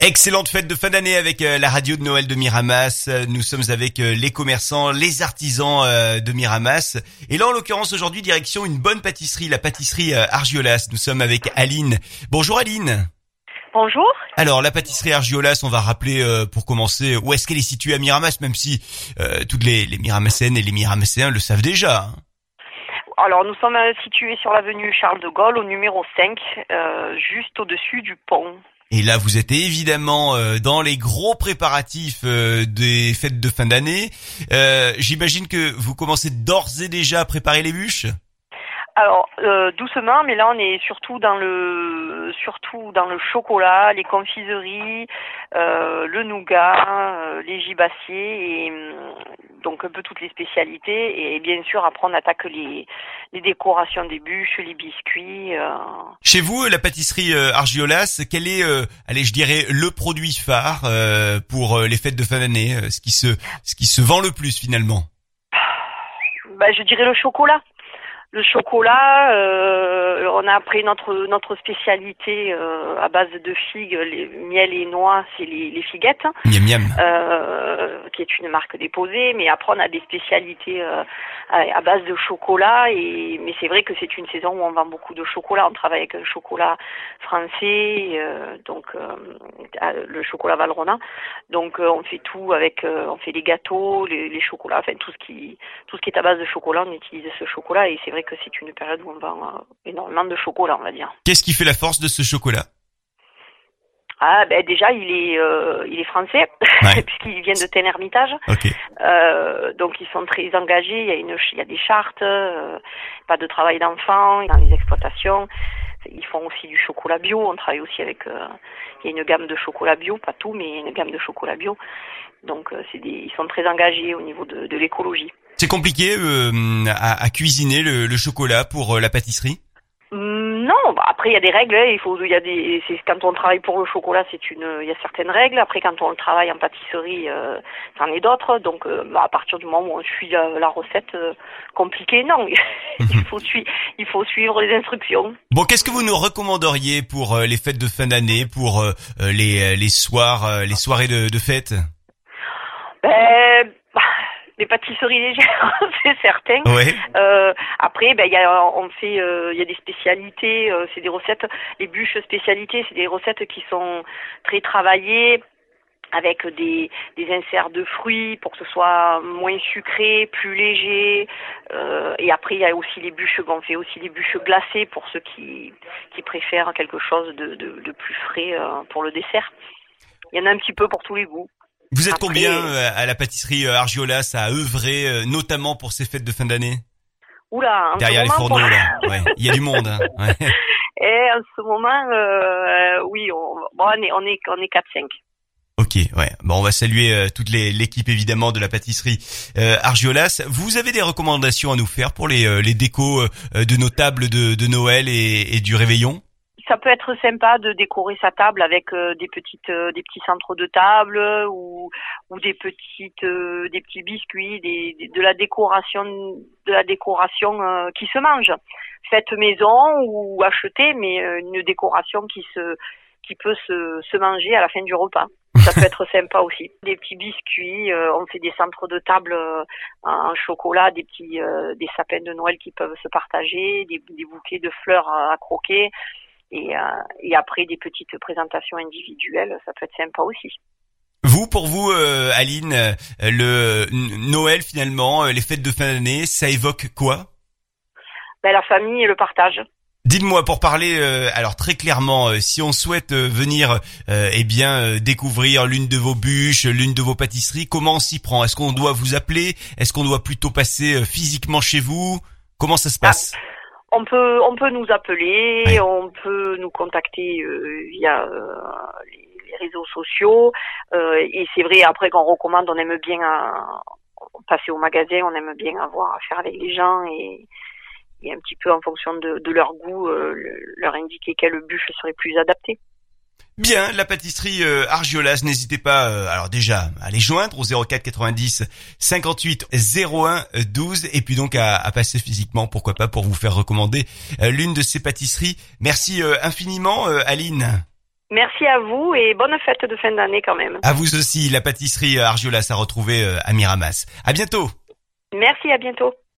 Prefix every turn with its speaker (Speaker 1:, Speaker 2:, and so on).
Speaker 1: Excellente fête de fin d'année avec euh, la radio de Noël de Miramas. Euh, Nous sommes avec euh, les commerçants, les artisans de Miramas. Et là, en l'occurrence, aujourd'hui, direction une bonne pâtisserie, la pâtisserie Argiolas. Nous sommes avec Aline. Bonjour Aline.
Speaker 2: Bonjour.
Speaker 1: Alors, la pâtisserie Argiolas, on va rappeler pour commencer où est-ce qu'elle est située à Miramas, même si toutes les, les et les Miramasséens le savent déjà. Hein.
Speaker 2: Alors, nous sommes situés sur l'avenue Charles de Gaulle, au numéro 5, juste au-dessus du pont.
Speaker 1: Et là, vous êtes évidemment euh, dans les gros préparatifs euh, des fêtes de fin d'année. Euh, j'imagine que vous commencez d'ores et déjà à préparer les bûches?
Speaker 2: Alors doucement, mais là on est surtout dans le surtout dans le chocolat, les confiseries, le nougat, les gibassiers et donc un peu toutes les spécialités et bien sûr après on attaque les, les décorations des bûches, les biscuits. Euh.
Speaker 1: Chez vous, la pâtisserie euh, Argiolas, quel est, euh, allez, je dirais, le produit phare pour les fêtes de fin d'année, ce qui se, ce qui se vend le plus finalement?
Speaker 2: Bah, je dirais le chocolat le chocolat, euh, on a après notre notre spécialité euh, à base de figues, les, miel et noix, c'est les, les figuettes,
Speaker 1: miam, miam.
Speaker 2: Euh, qui est une marque déposée. Mais après on a des spécialités euh, à, base de chocolat. Et mais c'est vrai que c'est une saison où on vend beaucoup de chocolat. On travaille avec un chocolat français, euh, donc le chocolat Valrhona. Donc on fait tout avec, on fait les gâteaux, les, les chocolats, enfin tout ce qui tout ce qui est à base de chocolat, on utilise ce chocolat et c'est que c'est une période où on vend euh, énormément de chocolat, on va dire.
Speaker 1: Qu'est-ce qui fait la force de ce chocolat?
Speaker 2: Ah ben déjà il est euh, il est français puisqu'il vient de Ténermitage.
Speaker 1: Euh,
Speaker 2: donc ils sont très engagés. Il y a une il y a des chartes, pas de travail d'enfants dans les exploitations. Ils font aussi du chocolat bio. On travaille aussi avec il y a une gamme de chocolat bio, pas tout, mais une gamme de chocolat bio. Donc c'est des ils sont très engagés au niveau de l'écologie.
Speaker 1: C'est compliqué euh, à, cuisiner le, chocolat pour euh, la pâtisserie?
Speaker 2: Hum, bah, après il y a des règles. Hein. Il faut, il y a des, quand on travaille pour le chocolat, c'est une, il y a certaines règles. Après quand on le travaille en pâtisserie, euh, c'en est d'autres. Donc bah, à partir du moment où on suit la, recette compliquée, non, il faut suivre, il faut suivre les instructions.
Speaker 1: Bon, qu'est-ce que vous nous recommanderiez pour les fêtes de fin d'année, pour les les soirs, les soirées de, de fête?
Speaker 2: Des pâtisseries légères, c'est certain. Euh, après, ben, y a, on fait, euh, il y a des spécialités, euh, c'est des recettes, les bûches spécialités, c'est des recettes qui sont très travaillées avec des, des inserts de fruits pour que ce soit moins sucré, plus léger. Euh, et après, il y a aussi les bûches, on fait aussi des bûches glacées pour ceux qui, qui préfèrent quelque chose de, de, de plus frais pour le dessert. Il y en a un petit peu pour tous les goûts.
Speaker 1: Vous êtes combien euh, à la pâtisserie euh, Argiolas à œuvrer, euh, notamment pour ces fêtes de fin d'année?
Speaker 2: Oula,
Speaker 1: derrière les fourneaux là, ouais. il y a du monde. Hein. Ouais.
Speaker 2: Et en ce moment, euh, oui, on, bon, on est on est on est 4-5.
Speaker 1: Ok, ouais. Bon, on va saluer toute l'équipe évidemment de la pâtisserie euh, Argiolas. Vous avez des recommandations à nous faire pour les, les décos de nos tables de, de Noël et, et du réveillon?
Speaker 2: Ça peut être sympa de décorer sa table avec euh, des petites euh, des petits centres de table ou ou des petites euh, des petits biscuits des, de la décoration de la décoration qui se mange. Faite maison ou achetée mais une décoration qui se qui peut se, se manger à la fin du repas. Ça peut être sympa aussi. Des petits biscuits on fait des centres de table en chocolat des petits des sapins de Noël qui peuvent se partager des, des bouquets de fleurs à croquer et, euh, et après des petites présentations individuelles, ça peut être sympa aussi.
Speaker 1: Vous, pour vous, euh, Aline, euh, le Noël finalement, les fêtes de fin d'année, ça évoque quoi?
Speaker 2: Ben, La famille et le partage.
Speaker 1: Dites-moi pour parler alors très clairement si on souhaite venir eh bien découvrir l'une de vos bûches, l'une de vos pâtisseries, comment on s'y prend? Est-ce qu'on doit vous appeler? Est-ce qu'on doit plutôt passer physiquement chez vous? Comment ça se passe? ah,
Speaker 2: on peut, on peut nous appeler, on peut nous contacter euh, via euh, les, réseaux sociaux. Euh, et c'est vrai, après qu'on recommande, on aime bien passer au magasin, on aime bien avoir affaire avec les gens et, et un petit peu en fonction de, de leur goût, leur indiquer quelle bûche serait plus adaptée.
Speaker 1: Bien, la pâtisserie euh, Argiolas, n'hésitez pas euh, alors déjà à les joindre au 04 90 58 01 12 et puis donc à, passer physiquement, pourquoi pas, pour vous faire recommander euh, l'une de ces pâtisseries. Merci infiniment Aline.
Speaker 2: Merci à vous et bonne fête de fin d'année quand même.
Speaker 1: À vous aussi, la pâtisserie Argiolas à retrouver à Miramas. À bientôt.
Speaker 2: Merci, à bientôt.